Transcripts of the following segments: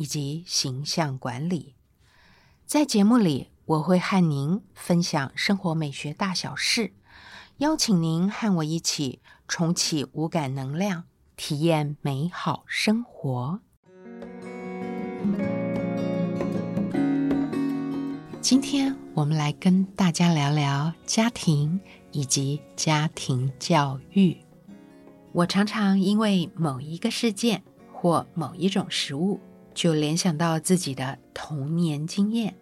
以及形象管理，在节目里我会和您分享生活美学大小事，邀请您和我一起重启五感能量，体验美好生活。今天我们来跟大家聊聊家庭以及家庭教育。我常常因为某一个事件或某一种食物。就联想到自己的童年经验，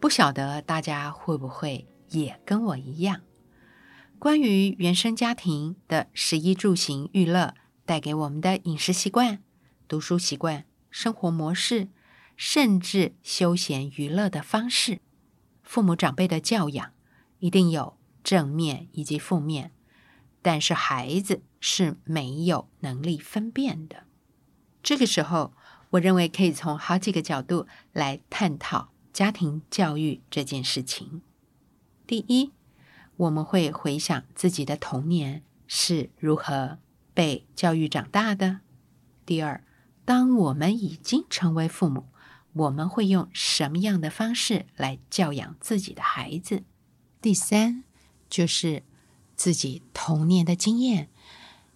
不晓得大家会不会也跟我一样？关于原生家庭的食衣住行娱乐带给我们的饮食习惯、读书习惯、生活模式，甚至休闲娱乐的方式，父母长辈的教养一定有正面以及负面，但是孩子是没有能力分辨的。这个时候。我认为可以从好几个角度来探讨家庭教育这件事情。第一，我们会回想自己的童年是如何被教育长大的；第二，当我们已经成为父母，我们会用什么样的方式来教养自己的孩子；第三，就是自己童年的经验，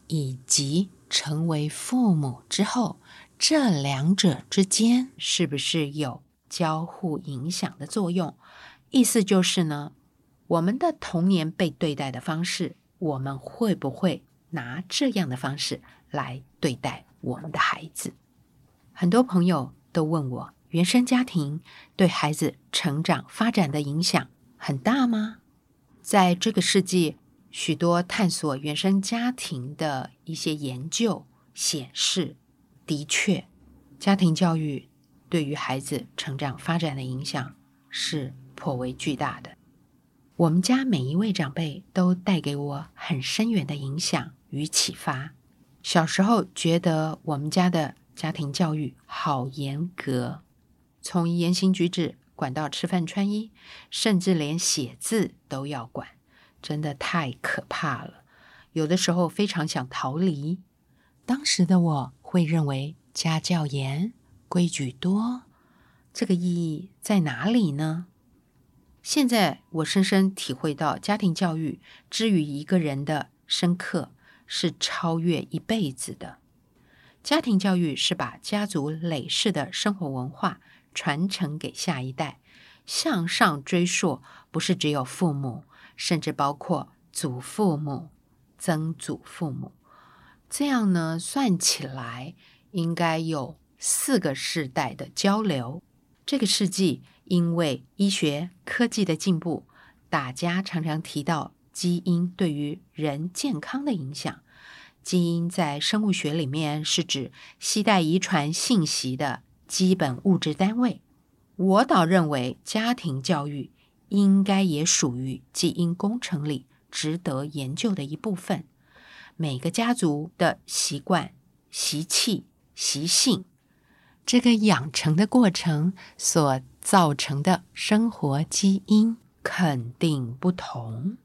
以及成为父母之后。这两者之间是不是有交互影响的作用？意思就是呢，我们的童年被对待的方式，我们会不会拿这样的方式来对待我们的孩子？很多朋友都问我，原生家庭对孩子成长发展的影响很大吗？在这个世纪，许多探索原生家庭的一些研究显示。的确，家庭教育对于孩子成长发展的影响是颇为巨大的。我们家每一位长辈都带给我很深远的影响与启发。小时候觉得我们家的家庭教育好严格，从言行举止管到吃饭穿衣，甚至连写字都要管，真的太可怕了。有的时候非常想逃离。当时的我。会认为家教严、规矩多，这个意义在哪里呢？现在我深深体会到，家庭教育之于一个人的深刻，是超越一辈子的。家庭教育是把家族累世的生活文化传承给下一代，向上追溯，不是只有父母，甚至包括祖父母、曾祖父母。这样呢，算起来应该有四个世代的交流。这个世纪，因为医学科技的进步，大家常常提到基因对于人健康的影响。基因在生物学里面是指携带遗传信息的基本物质单位。我倒认为家庭教育应该也属于基因工程里值得研究的一部分。每个家族的习惯、习气、习性，这个养成的过程所造成的生活基因肯定不同。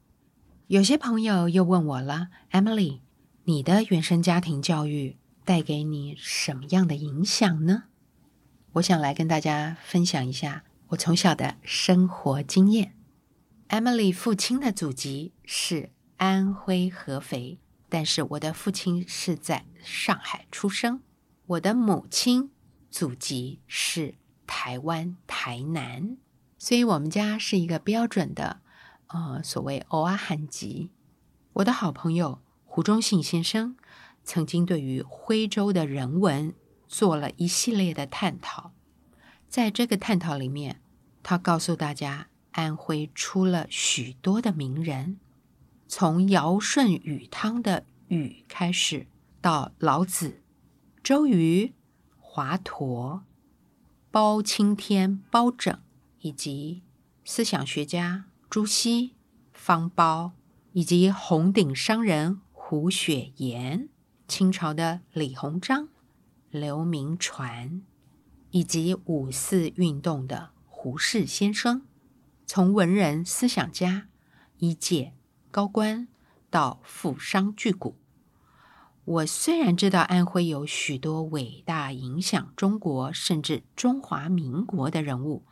有些朋友又问我了：“Emily，你的原生家庭教育带给你什么样的影响呢？”我想来跟大家分享一下我从小的生活经验。Emily 父亲的祖籍是安徽合肥。但是我的父亲是在上海出生，我的母亲祖籍是台湾台南，所以我们家是一个标准的呃所谓欧阿汉籍。我的好朋友胡忠信先生曾经对于徽州的人文做了一系列的探讨，在这个探讨里面，他告诉大家，安徽出了许多的名人。从尧舜禹汤的禹开始，到老子、周瑜、华佗，包青天包拯，以及思想学家朱熹、方苞，以及红顶商人胡雪岩，清朝的李鸿章、刘铭传，以及五四运动的胡适先生，从文人思想家、医界高官到富商巨贾。我虽然知道安徽有许多伟大影响中国甚至中华民国的人物，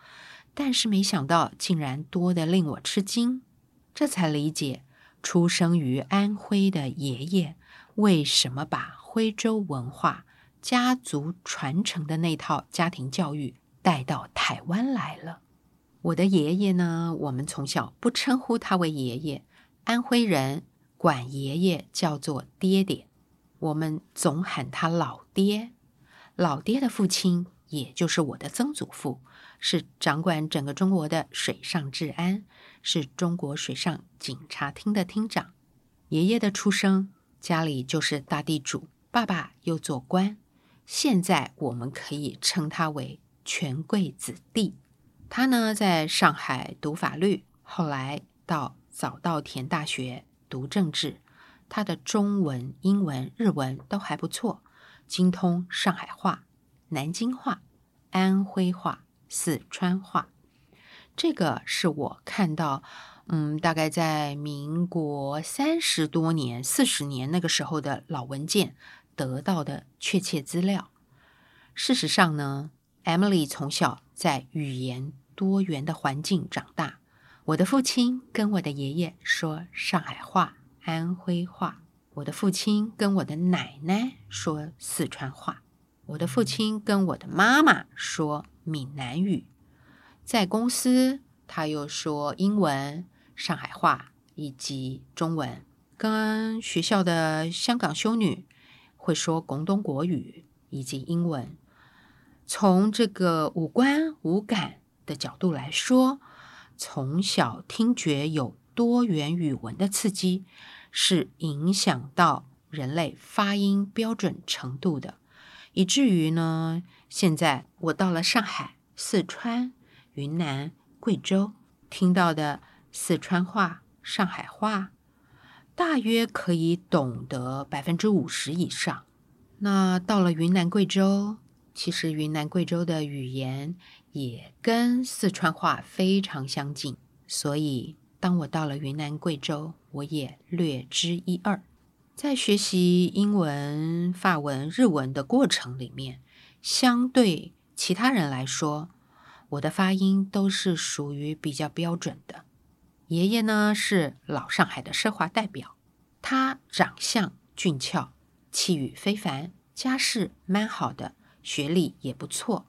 但是没想到竟然多得令我吃惊。这才理解出生于安徽的爷爷为什么把徽州文化、家族传承的那套家庭教育带到台湾来了。我的爷爷呢，我们从小不称呼他为爷爷，安徽人管爷爷叫做爹爹。我们总喊他老爹，老爹的父亲，也就是我的曾祖父，是掌管整个中国的水上治安，是中国水上警察厅的厅长。爷爷的出生，家里就是大地主，爸爸又做官，现在我们可以称他为权贵子弟。他呢，在上海读法律，后来到早稻田大学读政治。他的中文、英文、日文都还不错，精通上海话、南京话、安徽话、四川话。这个是我看到，嗯，大概在民国三十多年、四十年那个时候的老文件得到的确切资料。事实上呢，Emily 从小在语言多元的环境长大。我的父亲跟我的爷爷说上海话。安徽话，我的父亲跟我的奶奶说四川话，我的父亲跟我的妈妈说闽南语，在公司他又说英文、上海话以及中文，跟学校的香港修女会说广东国语以及英文。从这个五官五感的角度来说，从小听觉有多元语文的刺激。是影响到人类发音标准程度的，以至于呢，现在我到了上海、四川、云南、贵州，听到的四川话、上海话，大约可以懂得百分之五十以上。那到了云南、贵州，其实云南、贵州的语言也跟四川话非常相近，所以。当我到了云南、贵州，我也略知一二。在学习英文、法文、日文的过程里面，相对其他人来说，我的发音都是属于比较标准的。爷爷呢是老上海的奢华代表，他长相俊俏，气宇非凡，家世蛮好的，学历也不错。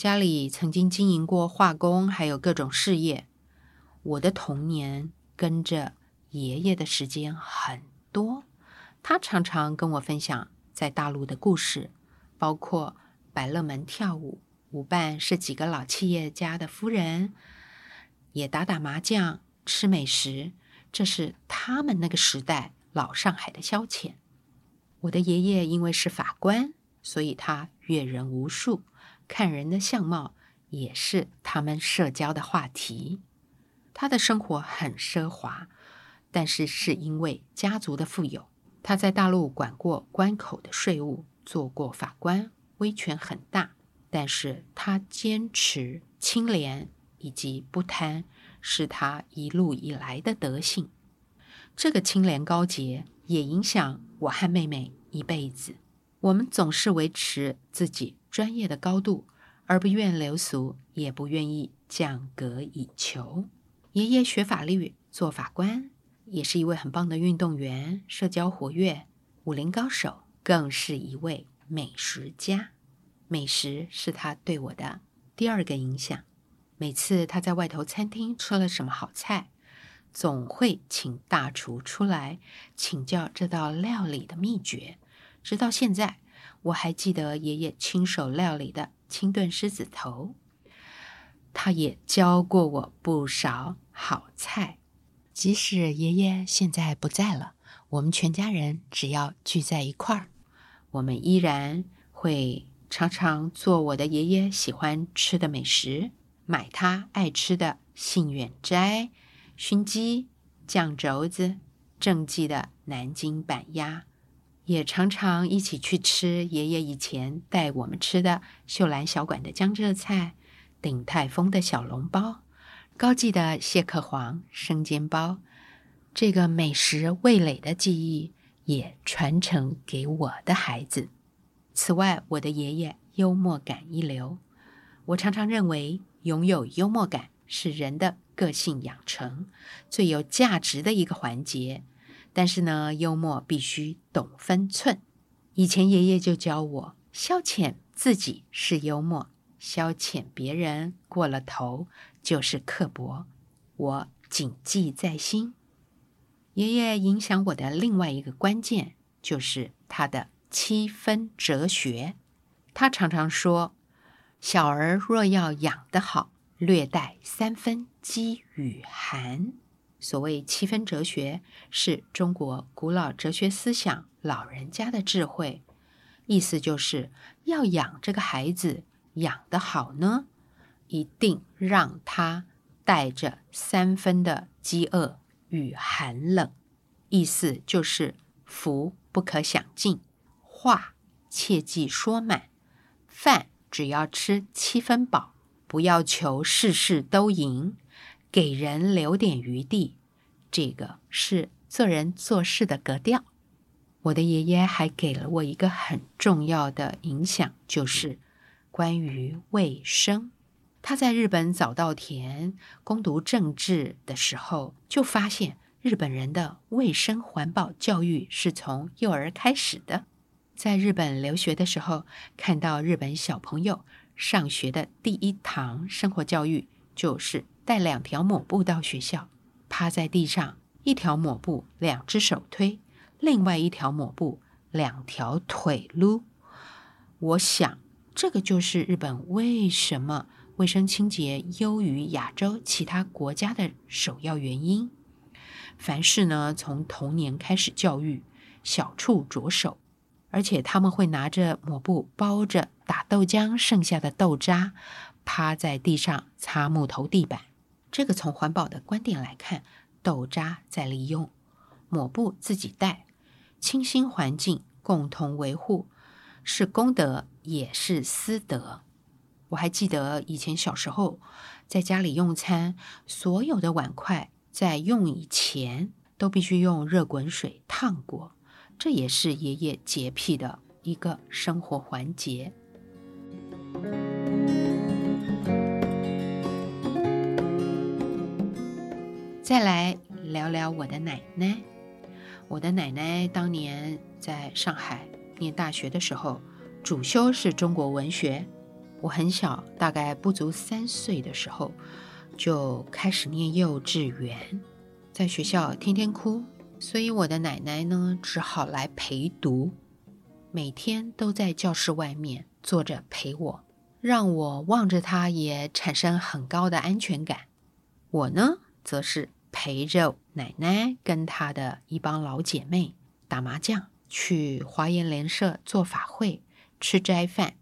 家里曾经经营过化工，还有各种事业。我的童年跟着爷爷的时间很多，他常常跟我分享在大陆的故事，包括百乐门跳舞，舞伴是几个老企业家的夫人，也打打麻将、吃美食，这是他们那个时代老上海的消遣。我的爷爷因为是法官，所以他阅人无数，看人的相貌也是他们社交的话题。他的生活很奢华，但是是因为家族的富有。他在大陆管过关口的税务，做过法官，威权很大。但是他坚持清廉以及不贪，是他一路以来的德性。这个清廉高洁也影响我和妹妹一辈子。我们总是维持自己专业的高度，而不愿流俗，也不愿意降格以求。爷爷学法律，做法官，也是一位很棒的运动员，社交活跃，武林高手，更是一位美食家。美食是他对我的第二个影响。每次他在外头餐厅吃了什么好菜，总会请大厨出来请教这道料理的秘诀。直到现在，我还记得爷爷亲手料理的清炖狮子头。他也教过我不少好菜，即使爷爷现在不在了，我们全家人只要聚在一块儿，我们依然会常常做我的爷爷喜欢吃的美食，买他爱吃的杏远斋、熏鸡、酱肘子、正记的南京板鸭，也常常一起去吃爷爷以前带我们吃的秀兰小馆的江浙菜、鼎泰丰的小笼包、高记的蟹壳黄生煎包。这个美食味蕾的记忆也传承给我的孩子。此外，我的爷爷幽默感一流。我常常认为，拥有幽默感是人的个性养成最有价值的一个环节。但是呢，幽默必须懂分寸。以前爷爷就教我，消遣自己是幽默，消遣别人过了头就是刻薄。我谨记在心。爷爷影响我的另外一个关键，就是他的。七分哲学，他常常说：“小儿若要养得好，略带三分饥与寒。”所谓七分哲学，是中国古老哲学思想老人家的智慧，意思就是要养这个孩子养得好呢，一定让他带着三分的饥饿与寒冷，意思就是福不可享尽。话切忌说满，饭只要吃七分饱，不要求事事都赢，给人留点余地，这个是做人做事的格调。我的爷爷还给了我一个很重要的影响，就是关于卫生。他在日本早稻田攻读政治的时候，就发现日本人的卫生环保教育是从幼儿开始的。在日本留学的时候，看到日本小朋友上学的第一堂生活教育，就是带两条抹布到学校，趴在地上，一条抹布两只手推，另外一条抹布两条腿撸。我想，这个就是日本为什么卫生清洁优于亚洲其他国家的首要原因。凡事呢，从童年开始教育，小处着手。而且他们会拿着抹布包着打豆浆剩下的豆渣，趴在地上擦木头地板。这个从环保的观点来看，豆渣再利用，抹布自己带，清新环境，共同维护，是功德也是私德。我还记得以前小时候在家里用餐，所有的碗筷在用以前都必须用热滚水烫过。这也是爷爷洁癖的一个生活环节。再来聊聊我的奶奶。我的奶奶当年在上海念大学的时候，主修是中国文学。我很小，大概不足三岁的时候，就开始念幼稚园，在学校天天哭。所以我的奶奶呢，只好来陪读，每天都在教室外面坐着陪我，让我望着她也产生很高的安全感。我呢，则是陪着奶奶跟她的一帮老姐妹打麻将，去华严联社做法会，吃斋饭，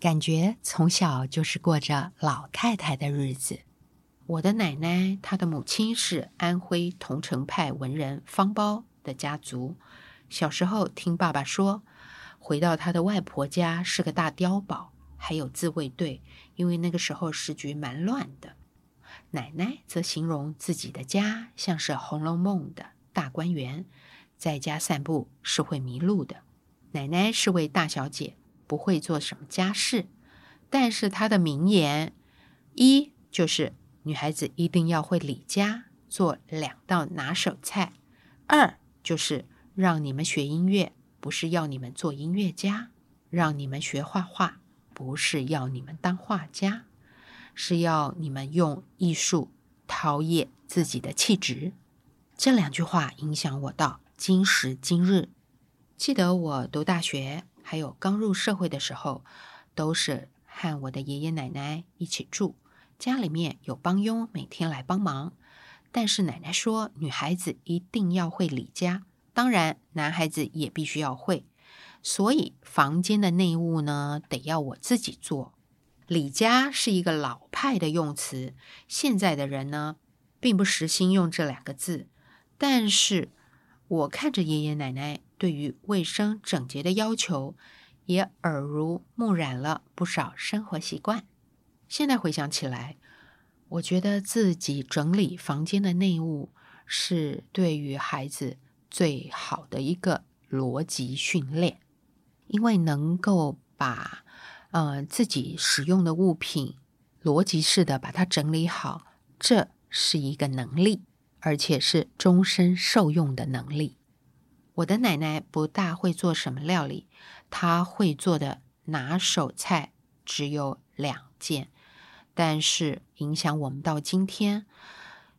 感觉从小就是过着老太太的日子。我的奶奶，她的母亲是安徽桐城派文人方苞的家族。小时候听爸爸说，回到他的外婆家是个大碉堡，还有自卫队，因为那个时候时局蛮乱的。奶奶则形容自己的家像是《红楼梦》的大观园，在家散步是会迷路的。奶奶是位大小姐，不会做什么家事，但是她的名言一就是。女孩子一定要会理家，做两道拿手菜。二就是让你们学音乐，不是要你们做音乐家；让你们学画画，不是要你们当画家，是要你们用艺术陶冶自己的气质。这两句话影响我到今时今日。记得我读大学，还有刚入社会的时候，都是和我的爷爷奶奶一起住。家里面有帮佣，每天来帮忙。但是奶奶说，女孩子一定要会理家，当然男孩子也必须要会。所以房间的内务呢，得要我自己做。李家是一个老派的用词，现在的人呢，并不时兴用这两个字。但是我看着爷爷奶奶对于卫生整洁的要求，也耳濡目染了不少生活习惯。现在回想起来，我觉得自己整理房间的内务，是对于孩子最好的一个逻辑训练，因为能够把。呃，自己使用的物品逻辑式的把它整理好，这是一个能力，而且是终身受用的能力。我的奶奶不大会做什么料理，她会做的拿手菜只有两件，但是影响我们到今天。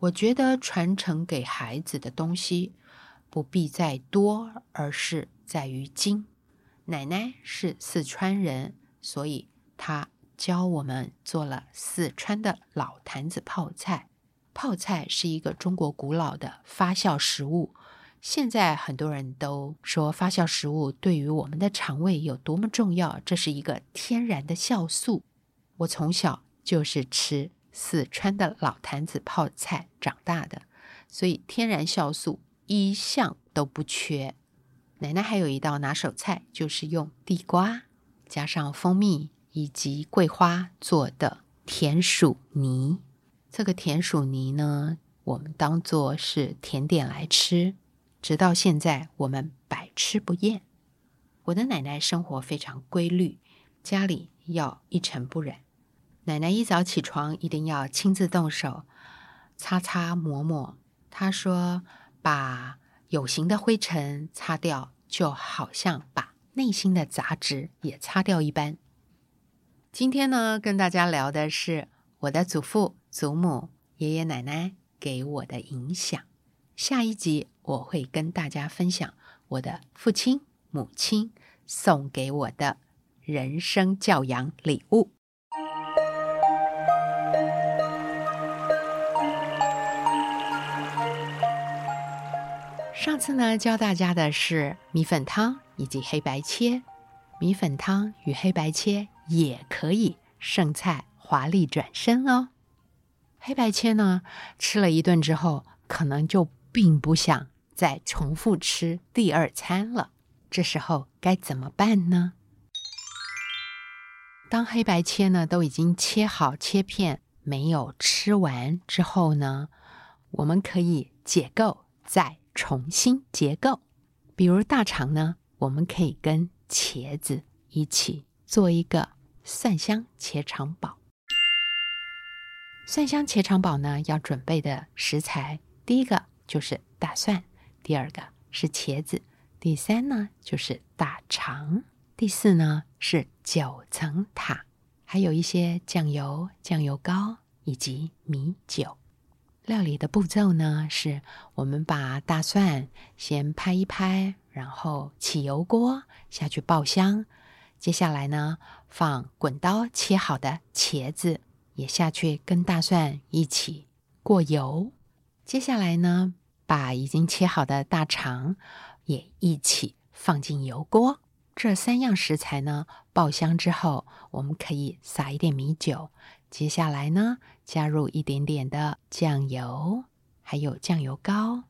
我觉得传承给孩子的东西不必在多，而是在于精。奶奶是四川人。所以他教我们做了四川的老坛子泡菜。泡菜是一个中国古老的发酵食物。现在很多人都说发酵食物对于我们的肠胃有多么重要，这是一个天然的酵素。我从小就是吃四川的老坛子泡菜长大的，所以天然酵素一向都不缺。奶奶还有一道拿手菜，就是用地瓜。加上蜂蜜以及桂花做的甜薯泥，这个甜薯泥呢，我们当做是甜点来吃，直到现在我们百吃不厌。我的奶奶生活非常规律，家里要一尘不染。奶奶一早起床一定要亲自动手擦擦抹抹。她说：“把有形的灰尘擦掉，就好像把……”内心的杂质也擦掉一般。今天呢，跟大家聊的是我的祖父、祖母、爷爷奶奶给我的影响。下一集我会跟大家分享我的父亲、母亲送给我的人生教养礼物。上次呢，教大家的是米粉汤。以及黑白切米粉汤与黑白切也可以剩菜华丽转身哦。黑白切呢，吃了一顿之后，可能就并不想再重复吃第二餐了。这时候该怎么办呢？当黑白切呢都已经切好切片，没有吃完之后呢，我们可以解构，再重新结构。比如大肠呢。我们可以跟茄子一起做一个蒜香茄肠煲。蒜香茄肠煲呢，要准备的食材，第一个就是大蒜，第二个是茄子，第三呢就是大肠，第四呢是九层塔，还有一些酱油、酱油膏以及米酒。料理的步骤呢，是我们把大蒜先拍一拍。然后起油锅下去爆香，接下来呢放滚刀切好的茄子也下去跟大蒜一起过油，接下来呢把已经切好的大肠也一起放进油锅。这三样食材呢爆香之后，我们可以撒一点米酒，接下来呢加入一点点的酱油，还有酱油膏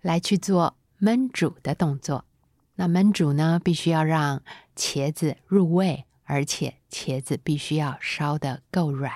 来去做焖煮的动作。那焖煮呢，必须要让茄子入味，而且茄子必须要烧得够软。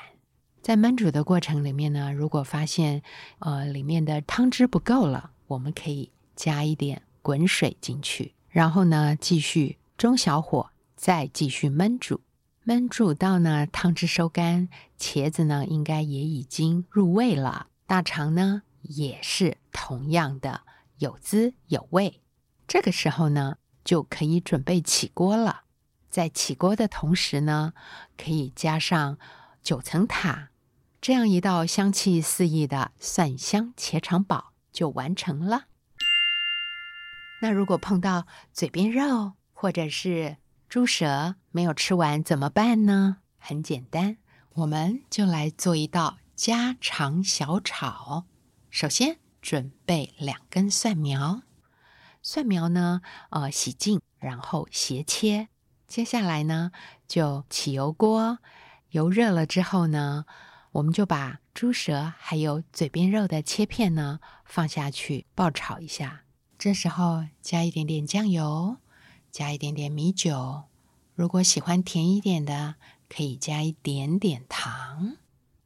在焖煮的过程里面呢，如果发现呃里面的汤汁不够了，我们可以加一点滚水进去，然后呢继续中小火再继续焖煮。焖煮到呢汤汁收干，茄子呢应该也已经入味了，大肠呢也是同样的有滋有味。这个时候呢，就可以准备起锅了。在起锅的同时呢，可以加上九层塔，这样一道香气四溢的蒜香茄肠煲就完成了。那如果碰到嘴边肉或者是猪舌没有吃完怎么办呢？很简单，我们就来做一道家常小炒。首先准备两根蒜苗。蒜苗呢，呃，洗净，然后斜切。接下来呢，就起油锅，油热了之后呢，我们就把猪舌还有嘴边肉的切片呢放下去爆炒一下。这时候加一点点酱油，加一点点米酒。如果喜欢甜一点的，可以加一点点糖。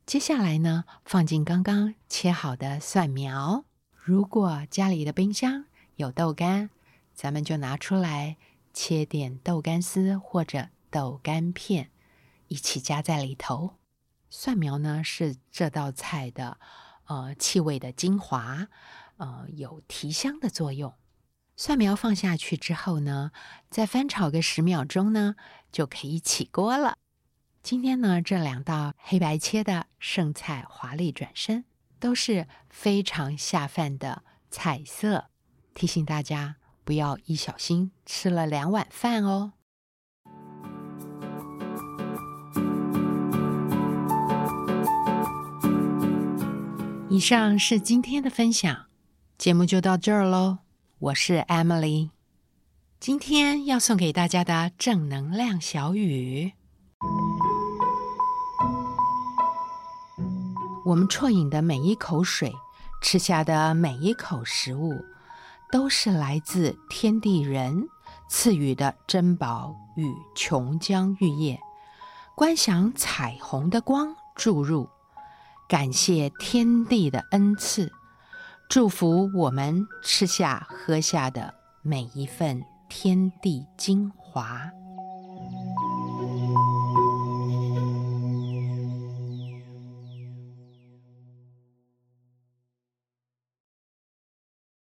接下来呢，放进刚刚切好的蒜苗。如果家里的冰箱有豆干，咱们就拿出来切点豆干丝或者豆干片，一起加在里头。蒜苗呢是这道菜的呃气味的精华。呃，有提香的作用。蒜苗放下去之后呢，再翻炒个十秒钟呢，就可以起锅了。今天呢，这两道黑白切的剩菜华丽转身，都是非常下饭的菜色。提醒大家不要一小心吃了两碗饭哦。以上是今天的分享。节目就到这儿喽，我是 Emily，今天要送给大家的正能量小语：我们啜饮的每一口水，吃下的每一口食物，都是来自天地人赐予的珍宝与琼浆玉液。观想彩虹的光注入，感谢天地的恩赐。祝福我们吃下喝下的每一份天地精华。